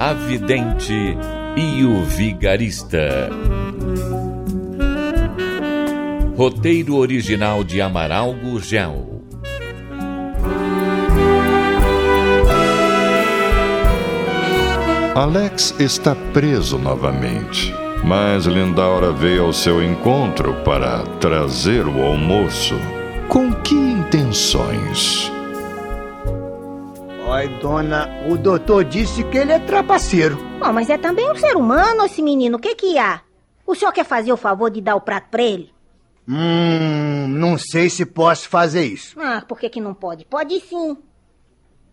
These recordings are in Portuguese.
A Vidente e o Vigarista. Roteiro original de Amaral Gurgel. Alex está preso novamente, mas Lindaura veio ao seu encontro para trazer o almoço. Com que intenções? Oi, dona, o doutor disse que ele é trapaceiro. Oh, mas é também um ser humano esse menino, o que que há? O senhor quer fazer o favor de dar o prato pra ele? Hum, não sei se posso fazer isso. Ah, por que que não pode? Pode sim.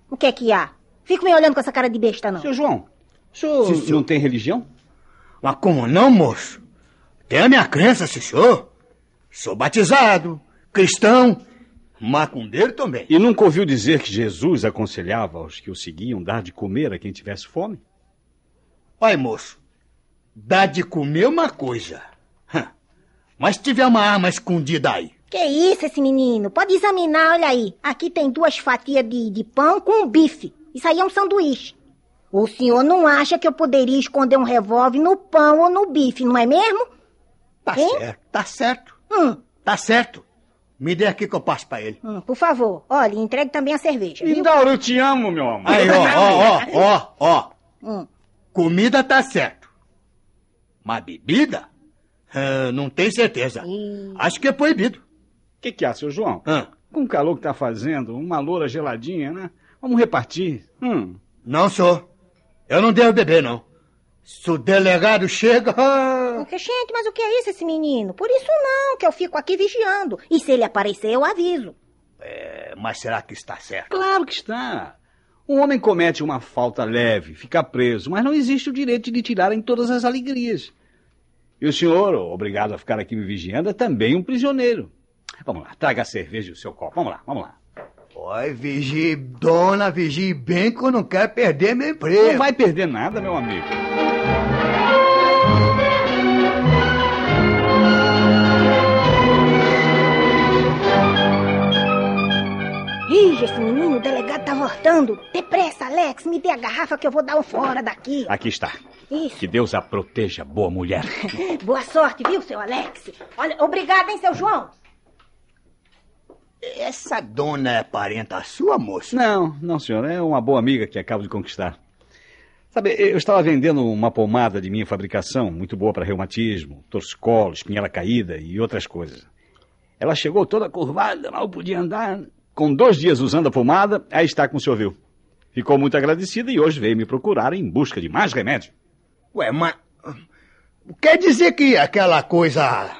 O que que há? Fico me olhando com essa cara de besta, não. Seu João, o senhor senhor. não tem religião? Mas como não, moço? Tem a minha crença, senhor. Sou batizado, cristão, macumbeiro também. E nunca ouviu dizer que Jesus aconselhava aos que o seguiam dar de comer a quem tivesse fome? Olha, moço, dá de comer uma coisa. Mas se tiver uma arma escondida aí, Que isso, esse menino? Pode examinar, olha aí. Aqui tem duas fatias de, de pão com um bife. Isso aí é um sanduíche. O senhor não acha que eu poderia esconder um revólver no pão ou no bife, não é mesmo? tá Hein? certo, tá certo, Hum, tá certo. Me dê aqui que eu passo pra ele. hum, por favor, olha, entregue também a cerveja, viu? Lindaura, eu te amo, meu amor. Aí, ó, ó, ó, ó, ó. Hum. Comida tá certo. Mas bebida? Ah, não tenho certeza. Ih. Acho que é proibido. O que, que há, seu João? Hã? Com o calor que tá fazendo, uma loura geladinha, né? Vamos repartir. Hum. Não sou. Eu não devo beber, não. Se o delegado chega. Porque, gente, mas o que é isso, esse menino? Por isso não, que eu fico aqui vigiando. E se ele aparecer, eu aviso. é, mas será que está certo? Claro que está. Um homem comete uma falta leve, fica preso, mas não existe o direito de lhe tirarem todas as alegrias. E o senhor, obrigado a ficar aqui me vigiando, é também um prisioneiro. Vamos lá, traga a cerveja e o seu copo. Vamos lá, vamos lá. Oi, vigie, dona, vigie bem que eu não quero perder meu emprego. Não vai perder nada, meu amigo. Ih, esse menino, o delegado tá voltando. Depressa, Alex, me dê a garrafa que eu vou dar um fora daqui. Aqui está. Isso. Que Deus a proteja, boa mulher. Boa sorte, viu, seu Alex? Olha, obrigada, hein, seu João? Essa dona é parenta sua, moço? Não, não, senhor. É uma boa amiga que acabo de conquistar. Sabe, eu estava vendendo uma pomada de minha fabricação, muito boa para reumatismo, torcicolo, espinhela caída e outras coisas. Ela chegou toda curvada, mal podia andar. Com dois dias usando a pomada, aí está como o senhor viu. Ficou muito agradecida e hoje veio me procurar em busca de mais remédio. Ué, mas. Quer dizer que aquela coisa.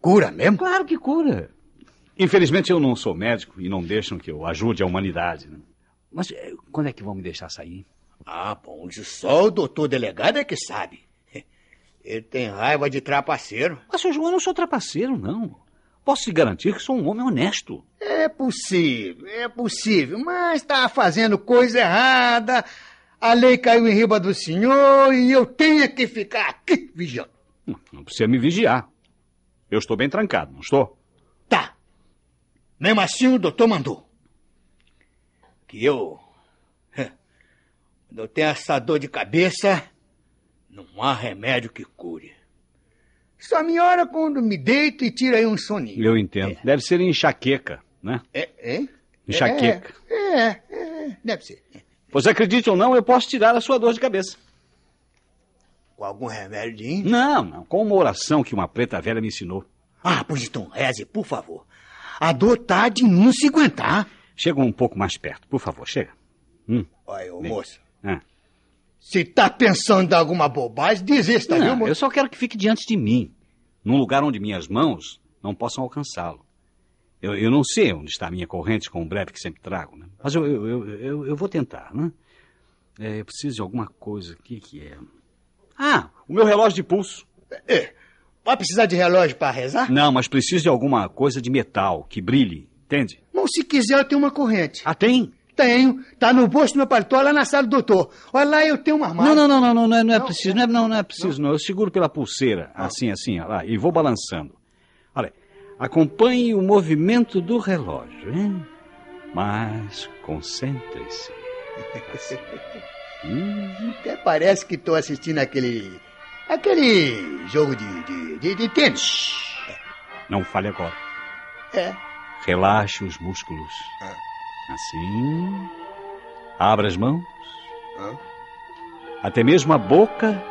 cura mesmo? Claro que cura. Infelizmente eu não sou médico e não deixam que eu ajude a humanidade. né? Mas eh, quando é que vão me deixar sair? Ah, bom, isso só o doutor delegado é que sabe. Ele tem raiva de trapaceiro. Mas, seu João, eu não sou trapaceiro, não. Posso lhe garantir que sou um homem honesto. É possível, é possível, mas está fazendo coisa errada. A lei caiu em riba do senhor e eu tenho que ficar aqui vigiando. Não, não precisa me vigiar. Eu estou bem trancado, não estou? Tá. Mesmo assim o doutor mandou. Que eu. Quando eu tenho essa dor de cabeça, não há remédio que cure. Só me ora quando me deito e tira aí um soninho. Eu entendo. Deve ser enxaqueca, né? É, é? Enxaqueca. É, é, é, deve ser. Pois acredite ou não, eu posso tirar a sua dor de cabeça. Com algum remédio? Não, não. Com uma oração que uma preta velha me ensinou. Ah, pois então reze, por favor. A dor tá de não se aguentar. Chega um pouco mais perto, por favor, chega. Hum. Olha, ô, moço, Ah. Se tá pensando em alguma bobagem, desista, viu, Não, moço? eu só quero que fique diante de mim, num lugar onde minhas mãos não possam alcançá-lo. Eu, eu não sei onde está a minha corrente com o breve que sempre trago, né? mas eu, eu, eu, eu, eu vou tentar, né? É, eu preciso de alguma coisa. O que, que é? Ah, o meu relógio de pulso. É. Vai precisar de relógio para rezar? Não, mas preciso de alguma coisa de metal que brilhe, entende? Bom, se quiser, eu tenho uma corrente. Ah, tem? Tenho. Tá no bolso do meu paletó lá na sala do doutor. Olha lá, eu tenho uma armário. Não, não, não, não, não, não é, não é preciso. Não é, não, não é preciso, não. Eu seguro pela pulseira, assim, assim, ó, lá, e vou balançando. Olha, acompanhe o movimento do relógio, hein? Mas concentre-se. Hum, até parece que tô assistindo aquele. aquele jogo de, de, de, de tênis. Não fale agora. É. Relaxe os músculos. Assim. Abra as mãos. Hã? Até mesmo a boca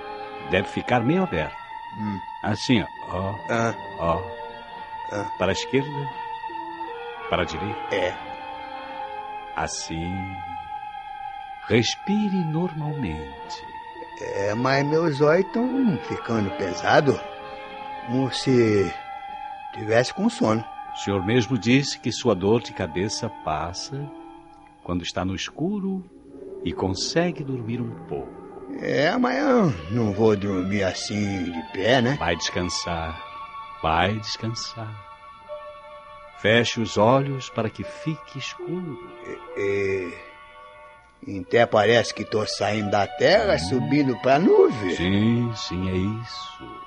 deve ficar meio aberta. Hum. Assim, ó. ó, Ah, ó. Ah. Para a esquerda. Para a direita. é. Assim. Respire normalmente. É, mas meus olhos estão ficando pesados. Como se tivesse com sono. O senhor mesmo disse que sua dor de cabeça passa quando está no escuro e consegue dormir um pouco. É, mas eu não vou dormir assim de pé, né? Vai descansar. Vai descansar. Feche os olhos para que fique escuro. E, até parece que tô saindo da terra, subindo pra nuvem. Sim, sim, é isso.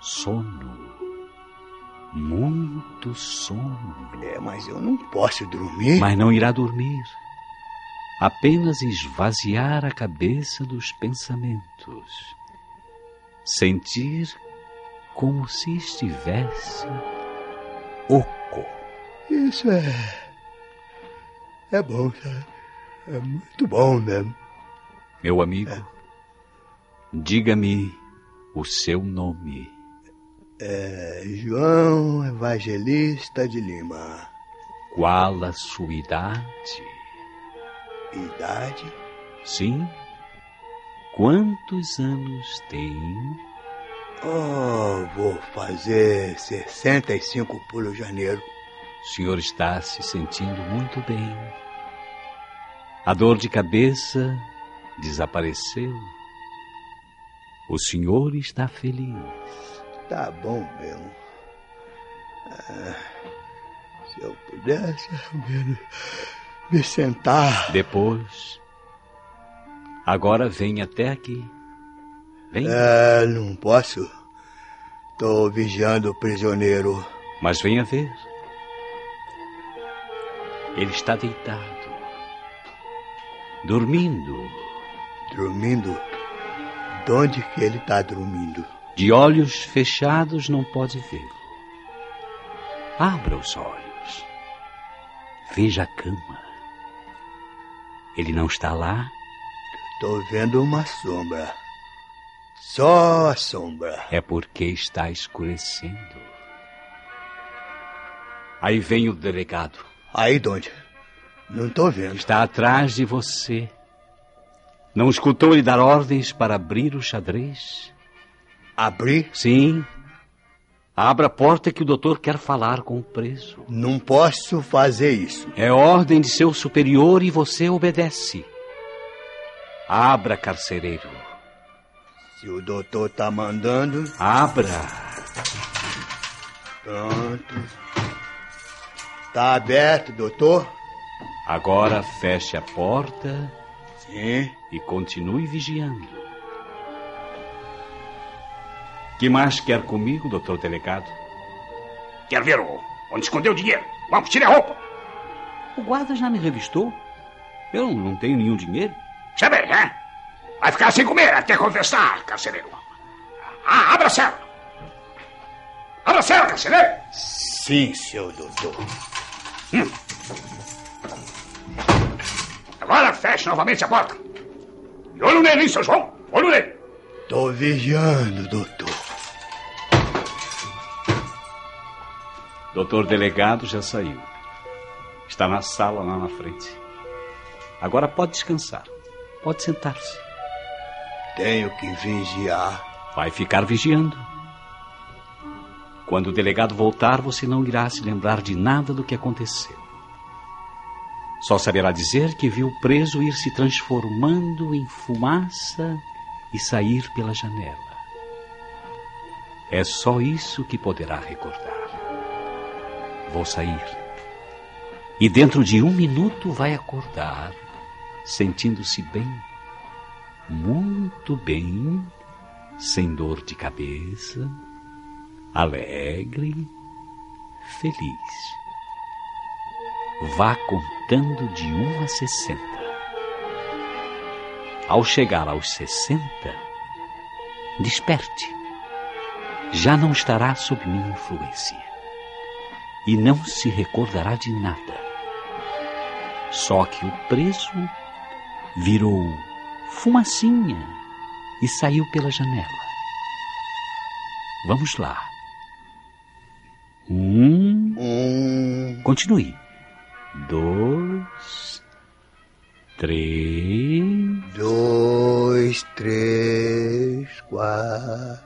Sono. Muito sono. É, mas eu não posso dormir. Mas não irá dormir. Apenas esvaziar a cabeça dos pensamentos. Sentir como se estivesse oco. Isso é. É bom, sabe? É muito bom mesmo. Meu amigo, diga-me o seu nome. É João Evangelista de Lima. Qual a sua idade? Idade? Sim. Quantos anos tem? Oh, vou fazer 65 por janeiro. O senhor está se sentindo muito bem. A dor de cabeça desapareceu. O senhor está feliz. Tá bom mesmo. Ah, se eu pudesse menos me sentar. Depois. Agora vem até aqui. Vem. É, não posso. Tô vigiando o prisioneiro. Mas venha ver. Ele está deitado. Dormindo. Dormindo? De onde que ele tá dormindo? De olhos fechados não pode vê-lo. Abra os olhos. Veja a cama. Ele não está lá? Tô vendo uma sombra. Só a sombra. É porque está escurecendo. Aí vem o delegado. Aí de onde? Não tô vendo. Está atrás de você. Não escutou ele dar ordens para abrir o xadrez? Abrir? Sim. Abra a porta que o doutor quer falar com o preso. Não posso fazer isso. É ordem de seu superior e você obedece. Abra, carcereiro. Se o doutor tá mandando, Abra. pronto. Tá aberto, doutor? Agora feche a porta Sim. e continue vigiando. Que mais quer comigo, doutor delegado? Quero ver o- onde escondeu o dinheiro. Vamos, tire a roupa. O guarda já me revistou. Eu não tenho nenhum dinheiro. Sabe, hein? Vai ficar sem comer até conversar, carcereiro. Ah, abra a cela. Abra a cela, carcereiro. Sim, seu doutor. Agora feche novamente a porta. E olho nele, hein, seu João? Olho nele. Tô vigiando, doutor. Doutor delegado já saiu. Está na sala lá na frente. Agora pode descansar. Pode sentar-se. Tenho que vigiar. Vai ficar vigiando. Quando o delegado voltar, você não irá se lembrar de nada do que aconteceu. Só saberá dizer que viu o preso ir se transformando em fumaça e sair pela janela. É só isso que poderá recordar. Vou sair. E dentro de um minuto vai acordar, sentindo-se bem, muito bem, sem dor de cabeça, alegre, feliz. Vá contando de um a sessenta. Ao chegar aos sessenta, desperte. Já não estará sob minha influência. E não se recordará de nada. Só que o preso virou fumacinha e saiu pela janela. Vamos lá. Um. Um. Continue. Dois. Três. Dois, três, quatro.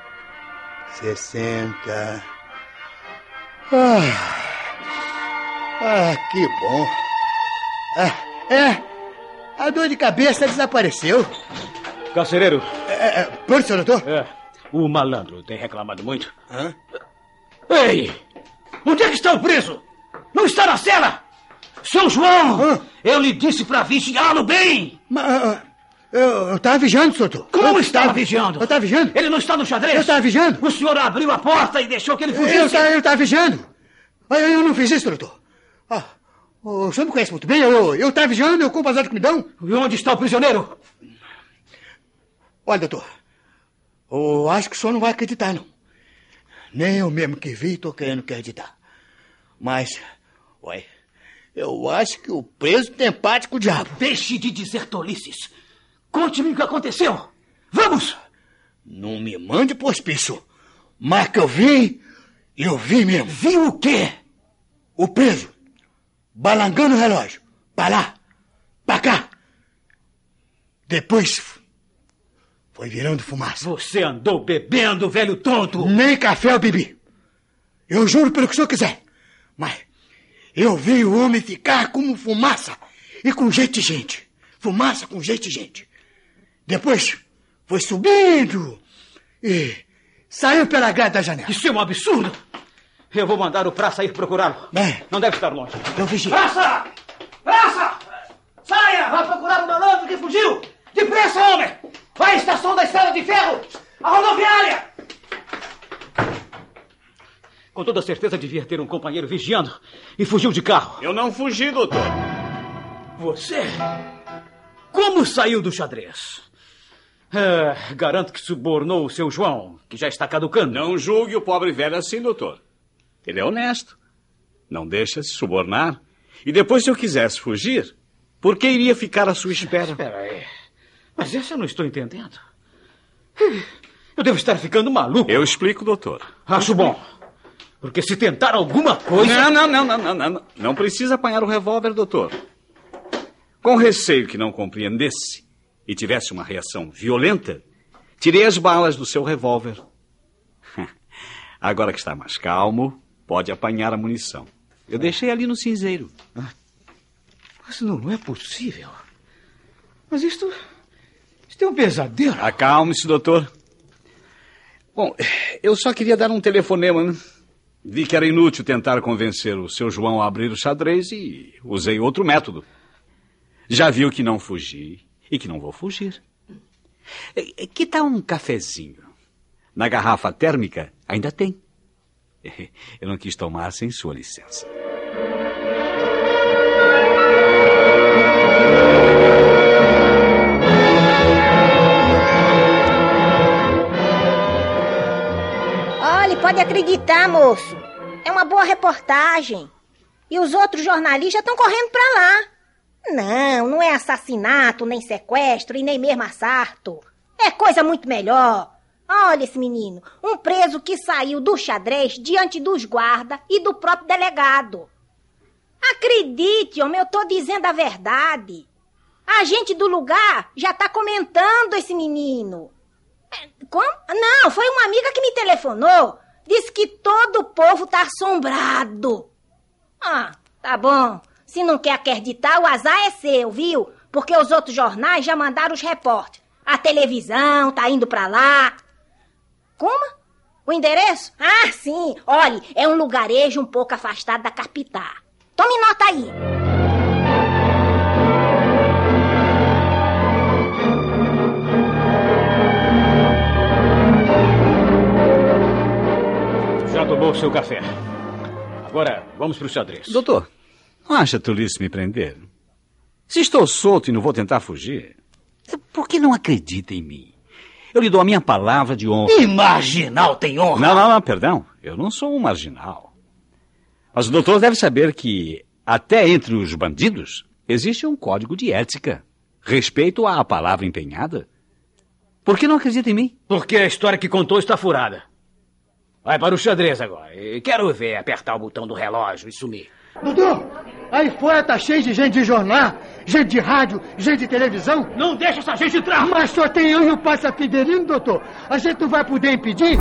60. Ah, ah que bom. Ah, é, a dor de cabeça desapareceu. Carcereiro. É, é, pronto, senhor doutor? É, o malandro tem reclamado muito. Hã? Ei! Onde é que está o preso? Não está na cela! São João! Hã? Eu lhe disse para vigiá-lo bem! Mas, ah, eu, eu tava vigiando, doutor. Como eu estava tava- vigiando? Eu tava vigiando? Ele não está no xadrez? Eu tava vigiando? O senhor abriu a porta e deixou que ele fugisse? Eu, tava- eu tava vigiando. Mas eu não fiz isso, doutor. Ah, o senhor me conhece muito bem. Eu, eu tava vigiando, eu compro as que me dão. E onde está o prisioneiro? Olha, doutor, eu acho que o senhor não vai acreditar, não. Nem eu mesmo que vi tô querendo acreditar. Mas, ué, eu acho que o preso tem empate com o diabo. Deixe de dizer tolices. Conte-me o que aconteceu. Vamos! Não me mande pro hospício. Mas que eu vi, eu vi mesmo. Viu o quê? O preso, balangando o relógio. Pra lá, pra cá. Depois, foi virando fumaça. Você andou bebendo, velho tonto! Nem café eu bebi. Eu juro pelo que o senhor quiser. Mas eu vi o homem ficar como fumaça e com jeito de gente. Fumaça com jeito de gente. Depois foi subindo e saiu pela grade da janela. Isso é um absurdo! Eu vou mandar o praça ir procurá-lo. É. Não deve estar longe. Eu vigio. Praça! Praça! Saia! Vá procurar o malandro que fugiu! Depressa, homem! Vai à estação da Estrada de Ferro! A rodoviária! Com toda certeza devia ter um companheiro vigiando e fugiu de carro. Eu não fugi, doutor. Você? Como saiu do xadrez? É, garanto que subornou o seu João, que já está caducando. Não julgue o pobre velho assim, doutor. Ele é honesto. Não deixa se subornar. E depois, se eu quisesse fugir, por que iria ficar à sua espera? Espera aí. Mas essa eu não estou entendendo. Eu devo estar ficando maluco. Eu explico, doutor. Acho bom. Porque se tentar alguma coisa. Não, não, não, não, não, não. Não precisa apanhar o revólver, doutor. Com receio que não compreendesse e tivesse uma reação violenta, tirei as balas do seu revólver. Agora que está mais calmo, pode apanhar a munição. Eu deixei ali no cinzeiro. Mas não é possível. Mas isto. Isto é um pesadelo. Acalme-se, doutor. Bom, eu só queria dar um telefonema, né? Vi que era inútil tentar convencer o seu João a abrir o xadrez e usei outro método. Já viu que não fugi e que não vou fugir. Que tal um cafezinho? Na garrafa térmica ainda tem. Eu não quis tomar sem sua licença. Olhe, pode acreditar, moço. É uma boa reportagem. E os outros jornalistas estão correndo para lá. Não, não é assassinato, nem sequestro e nem mesmo assalto. É coisa muito melhor. Olha esse menino, um preso que saiu do xadrez diante dos guardas e do próprio delegado. Acredite, homem, eu tô dizendo a verdade. A gente do lugar já tá comentando esse menino. É, como? Não, foi uma amiga que me telefonou. Disse que todo o povo tá assombrado. Ah, tá bom. Se não quer acreditar, o azar é seu, viu? Porque os outros jornais já mandaram os repórteres. A televisão tá indo pra lá. Como? O endereço? Ah, sim. Olhe, é um lugarejo um pouco afastado da capital. Tome nota aí. Já tomou seu café. Agora, vamos pro xadrez. Doutor, não acha tolice me prender? Se estou solto e não vou tentar fugir, por que não acredita em mim? Eu lhe dou a minha palavra de honra. E marginal tem honra? Não, não, não, perdão. Eu não sou um marginal. Mas o doutor deve saber que, até entre os bandidos, existe um código de ética. Respeito à palavra empenhada. Por que não acredita em mim? Porque a história que contou está furada. Vai para o xadrez agora. Quero ver apertar o botão do relógio e sumir. Doutor, aí fora tá cheio de gente de jornal, gente de rádio, gente de televisão. Não deixa essa gente entrar! Mas só tem eu e o Passa Fidelino, doutor. A gente não vai poder impedir?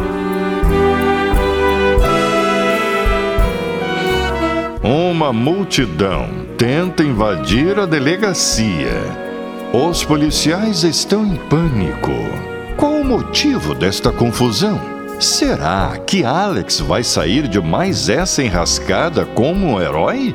Uma multidão tenta invadir a delegacia. Os policiais estão em pânico. Qual o motivo desta confusão? Será que Alex vai sair de mais essa enrascada como um herói?